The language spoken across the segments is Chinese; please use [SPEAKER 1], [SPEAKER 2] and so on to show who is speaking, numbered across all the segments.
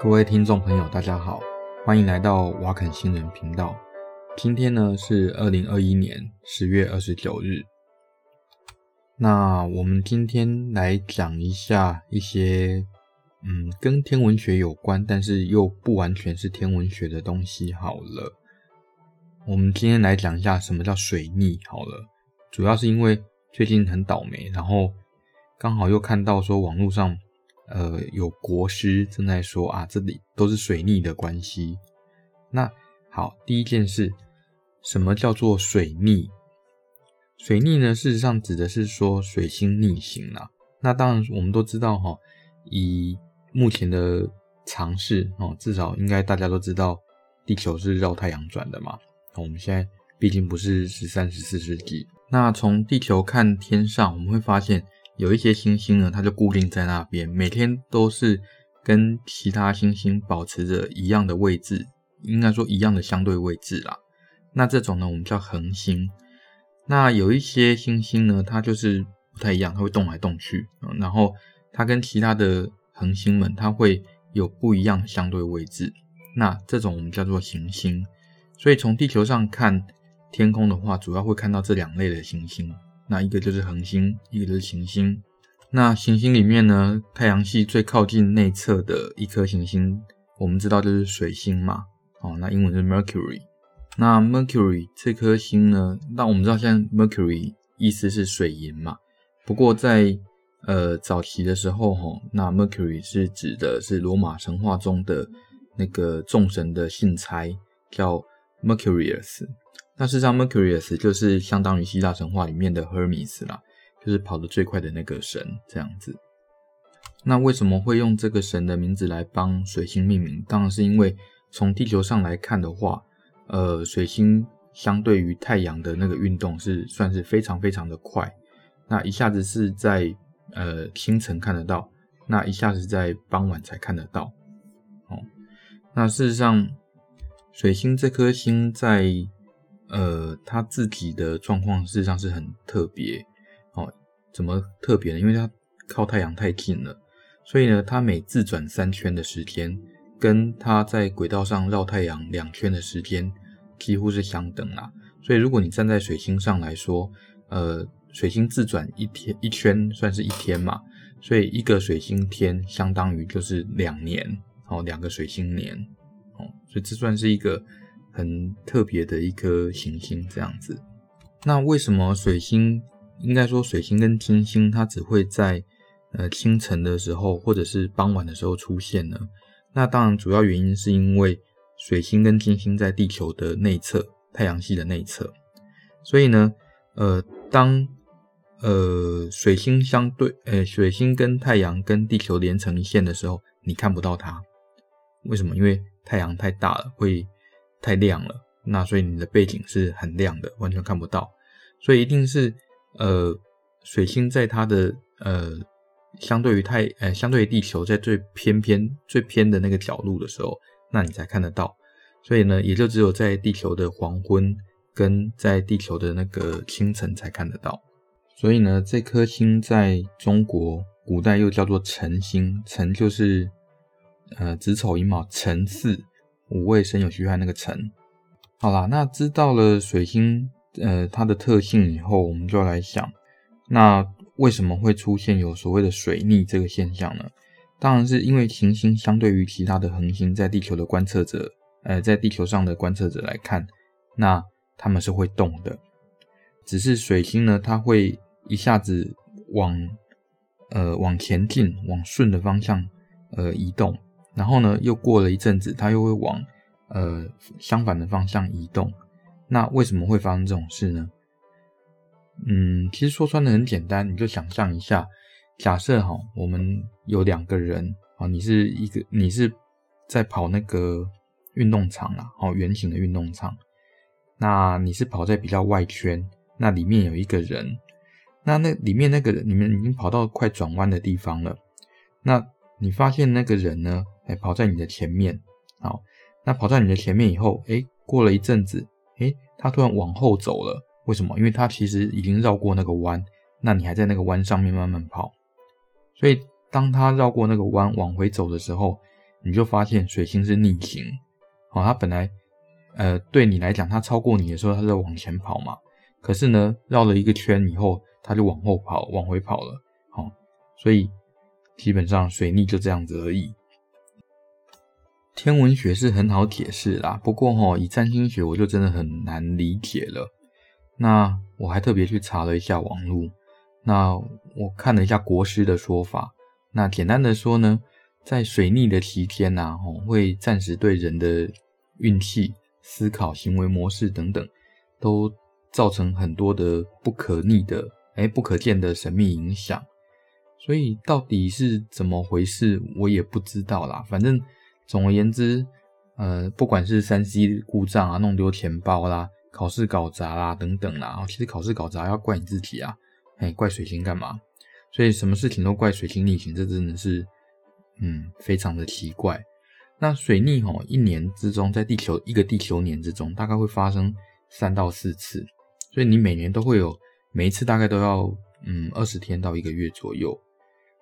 [SPEAKER 1] 各位听众朋友，大家好，欢迎来到瓦肯新人频道。今天呢是二零二一年十月二十九日。那我们今天来讲一下一些嗯跟天文学有关，但是又不完全是天文学的东西。好了，我们今天来讲一下什么叫水逆。好了，主要是因为最近很倒霉，然后刚好又看到说网络上。呃，有国师正在说啊，这里都是水逆的关系。那好，第一件事，什么叫做水逆？水逆呢，事实上指的是说水星逆行啦。那当然，我们都知道哈，以目前的常识哦，至少应该大家都知道，地球是绕太阳转的嘛。我们现在毕竟不是十三、十四世纪。那从地球看天上，我们会发现。有一些星星呢，它就固定在那边，每天都是跟其他星星保持着一样的位置，应该说一样的相对位置啦。那这种呢，我们叫恒星。那有一些星星呢，它就是不太一样，它会动来动去，然后它跟其他的恒星们，它会有不一样的相对位置。那这种我们叫做行星。所以从地球上看天空的话，主要会看到这两类的行星。那一个就是恒星，一个就是行星。那行星里面呢，太阳系最靠近内侧的一颗行星，我们知道就是水星嘛。哦，那英文是 Mercury。那 Mercury 这颗星呢，那我们知道现在 Mercury 意思是水银嘛。不过在呃早期的时候，哈，那 Mercury 是指的是罗马神话中的那个众神的信差，叫 Mercurius。那事实上，Mercurius 就是相当于希腊神话里面的 Hermes 啦，就是跑得最快的那个神这样子。那为什么会用这个神的名字来帮水星命名？当然是因为从地球上来看的话，呃，水星相对于太阳的那个运动是算是非常非常的快。那一下子是在呃清晨看得到，那一下子在傍晚才看得到。哦，那事实上，水星这颗星在呃，他自己的状况事实上是很特别哦。怎么特别呢？因为它靠太阳太近了，所以呢，它每自转三圈的时间，跟它在轨道上绕太阳两圈的时间几乎是相等啦。所以，如果你站在水星上来说，呃，水星自转一天一圈算是一天嘛，所以一个水星天相当于就是两年哦，两个水星年哦，所以这算是一个。很特别的一颗行星这样子。那为什么水星，应该说水星跟金星，它只会在呃清晨的时候或者是傍晚的时候出现呢？那当然主要原因是因为水星跟金星在地球的内侧，太阳系的内侧。所以呢，呃，当呃水星相对，呃水星跟太阳跟地球连成一线的时候，你看不到它。为什么？因为太阳太大了，会。太亮了，那所以你的背景是很亮的，完全看不到。所以一定是呃，水星在它的呃，相对于太呃，相对于地球在最偏偏最偏的那个角度的时候，那你才看得到。所以呢，也就只有在地球的黄昏跟在地球的那个清晨才看得到。所以呢，这颗星在中国古代又叫做辰星，辰就是呃子丑寅卯辰巳。五位申酉戌亥那个辰，好啦，那知道了水星呃它的特性以后，我们就来想，那为什么会出现有所谓的水逆这个现象呢？当然是因为行星相对于其他的恒星，在地球的观测者，呃，在地球上的观测者来看，那他们是会动的，只是水星呢，它会一下子往呃往前进，往顺的方向呃移动。然后呢，又过了一阵子，它又会往呃相反的方向移动。那为什么会发生这种事呢？嗯，其实说穿的很简单，你就想象一下，假设哈，我们有两个人啊，你是一个，你是在跑那个运动场啦，哦，圆形的运动场。那你是跑在比较外圈，那里面有一个人，那那里面那个人，你们已经跑到快转弯的地方了，那你发现那个人呢？哎，跑在你的前面，好，那跑在你的前面以后，哎，过了一阵子，哎，他突然往后走了，为什么？因为他其实已经绕过那个弯，那你还在那个弯上面慢慢跑，所以当他绕过那个弯往回走的时候，你就发现水星是逆行，好，它本来呃对你来讲，它超过你的时候，它在往前跑嘛，可是呢，绕了一个圈以后，它就往后跑，往回跑了，好，所以基本上水逆就这样子而已。天文学是很好解释啦，不过齁，以占星学我就真的很难理解了。那我还特别去查了一下网络，那我看了一下国师的说法。那简单的说呢，在水逆的期间呐，齁，会暂时对人的运气、思考、行为模式等等，都造成很多的不可逆的、哎，不可见的神秘影响。所以到底是怎么回事，我也不知道啦。反正。总而言之，呃，不管是三 C 故障啊，弄丢钱包啦，考试搞砸啦，等等啦，其实考试搞砸要怪你自己啊，哎，怪水星干嘛？所以什么事情都怪水星逆行，这真的是，嗯，非常的奇怪。那水逆吼，一年之中，在地球一个地球年之中，大概会发生三到四次，所以你每年都会有，每一次大概都要，嗯，二十天到一个月左右。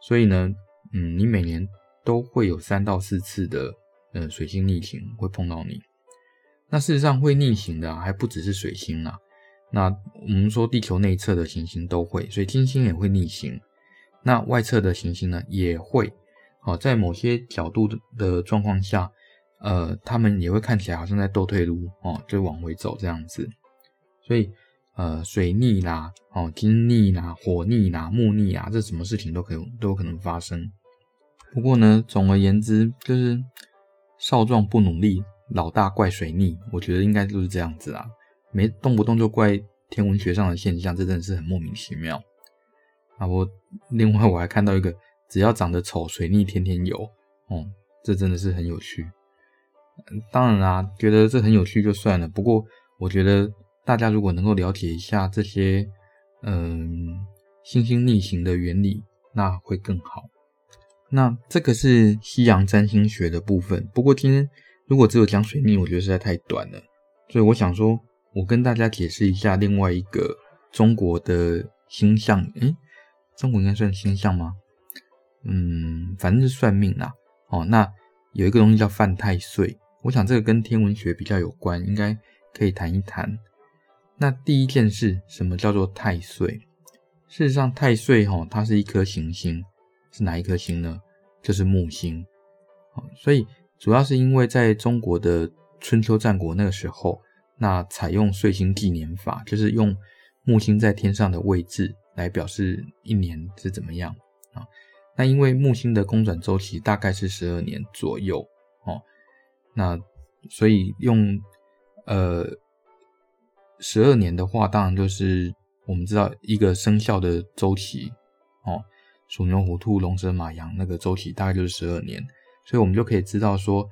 [SPEAKER 1] 所以呢，嗯，你每年。都会有三到四次的，呃，水星逆行会碰到你。那事实上会逆行的，还不只是水星啊。那我们说地球内侧的行星都会，所以金星也会逆行。那外侧的行星呢也会。好，在某些角度的状况下，呃，他们也会看起来好像在倒退路哦，就往回走这样子。所以，呃，水逆啦，哦，金逆啦，火逆啦，木逆啊，这什么事情都可以都有可能发生。不过呢，总而言之，就是少壮不努力，老大怪水逆。我觉得应该就是这样子啦，没动不动就怪天文学上的现象，这真的是很莫名其妙。啊，我另外我还看到一个，只要长得丑，水逆天天有，哦，这真的是很有趣。当然啦，觉得这很有趣就算了。不过我觉得大家如果能够了解一下这些，嗯，星星逆行的原理，那会更好。那这个是西洋占星学的部分，不过今天如果只有讲水逆，我觉得实在太短了，所以我想说，我跟大家解释一下另外一个中国的星象，诶，中国应该算星象吗？嗯，反正是算命啦。哦，那有一个东西叫犯太岁，我想这个跟天文学比较有关，应该可以谈一谈。那第一件事，什么叫做太岁？事实上，太岁哈，它是一颗行星。是哪一颗星呢？就是木星。所以主要是因为在中国的春秋战国那个时候，那采用岁星纪年法，就是用木星在天上的位置来表示一年是怎么样啊。那因为木星的公转周期大概是十二年左右哦，那所以用呃十二年的话，当然就是我们知道一个生肖的周期哦。鼠牛虎兔龙蛇马羊那个周期大概就是十二年，所以我们就可以知道说，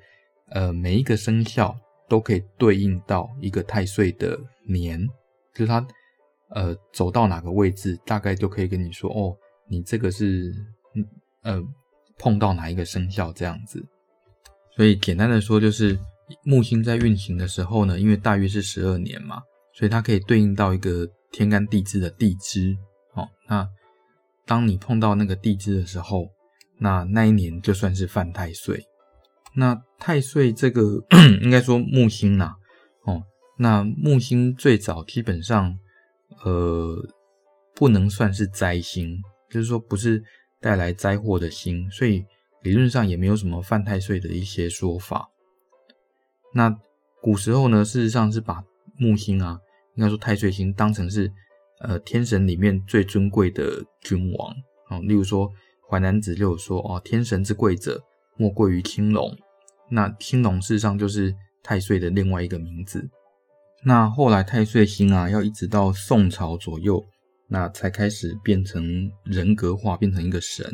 [SPEAKER 1] 呃，每一个生肖都可以对应到一个太岁的年，就是它呃走到哪个位置，大概就可以跟你说哦，你这个是呃碰到哪一个生肖这样子。所以简单的说，就是木星在运行的时候呢，因为大约是十二年嘛，所以它可以对应到一个天干地支的地支。哦，那。当你碰到那个地支的时候，那那一年就算是犯太岁。那太岁这个 应该说木星啦，哦，那木星最早基本上呃不能算是灾星，就是说不是带来灾祸的星，所以理论上也没有什么犯太岁的一些说法。那古时候呢，事实上是把木星啊，应该说太岁星当成是。呃，天神里面最尊贵的君王啊，例如说《淮南子》就有说哦，天神之贵者，莫贵于青龙。那青龙事实上就是太岁的另外一个名字。那后来太岁星啊，要一直到宋朝左右，那才开始变成人格化，变成一个神。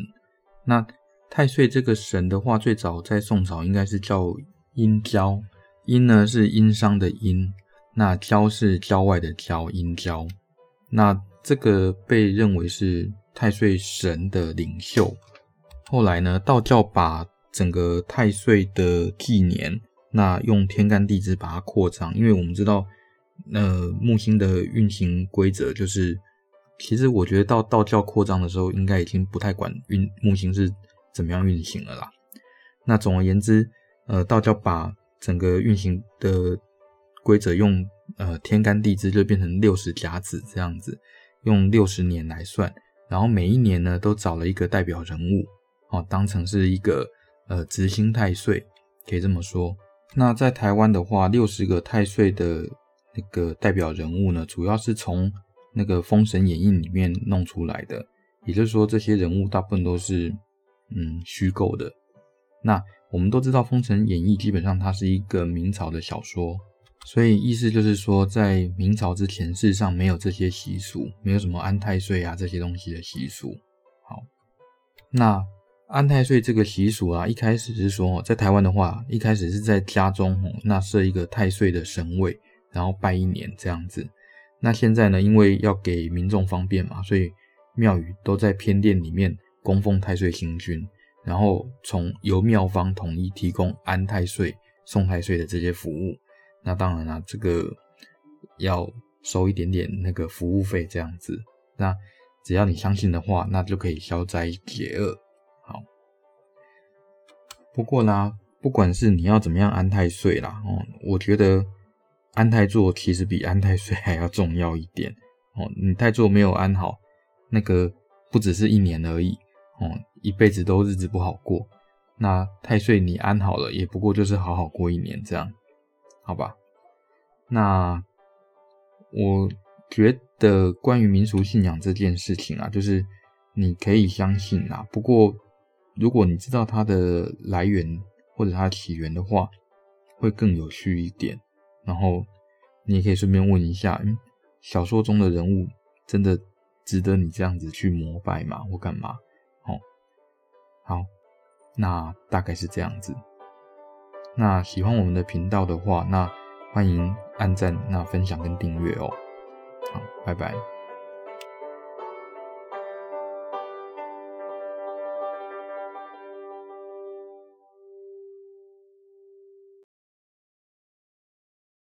[SPEAKER 1] 那太岁这个神的话，最早在宋朝应该是叫殷郊，殷呢是殷商的殷，那郊是郊外的郊，殷郊。那这个被认为是太岁神的领袖。后来呢，道教把整个太岁的纪年，那用天干地支把它扩张，因为我们知道，呃，木星的运行规则就是，其实我觉得到道教扩张的时候，应该已经不太管运木星是怎么样运行了啦。那总而言之，呃，道教把整个运行的规则用呃天干地支就变成六十甲子这样子，用六十年来算，然后每一年呢都找了一个代表人物，哦，当成是一个呃值星太岁，可以这么说。那在台湾的话，六十个太岁的那个代表人物呢，主要是从那个《封神演义》里面弄出来的，也就是说，这些人物大部分都是嗯虚构的。那我们都知道，《封神演义》基本上它是一个明朝的小说，所以意思就是说，在明朝之前，世上没有这些习俗，没有什么安太岁啊这些东西的习俗。好，那。安太岁这个习俗啊，一开始是说，在台湾的话，一开始是在家中那设一个太岁的神位，然后拜一年这样子。那现在呢，因为要给民众方便嘛，所以庙宇都在偏殿里面供奉太岁星君，然后从由庙方统一提供安太岁、送太岁的这些服务。那当然啦，这个要收一点点那个服务费这样子。那只要你相信的话，那就可以消灾解厄。好不过呢，不管是你要怎么样安太岁啦，哦，我觉得安太座其实比安太岁还要重要一点哦。你太座没有安好，那个不只是一年而已哦，一辈子都日子不好过。那太岁你安好了，也不过就是好好过一年这样，好吧？那我觉得关于民俗信仰这件事情啊，就是你可以相信啊，不过。如果你知道它的来源或者它的起源的话，会更有趣一点。然后你也可以顺便问一下，嗯，小说中的人物真的值得你这样子去膜拜吗？或干嘛？哦，好，那大概是这样子。那喜欢我们的频道的话，那欢迎按赞、那分享跟订阅哦。好，拜拜。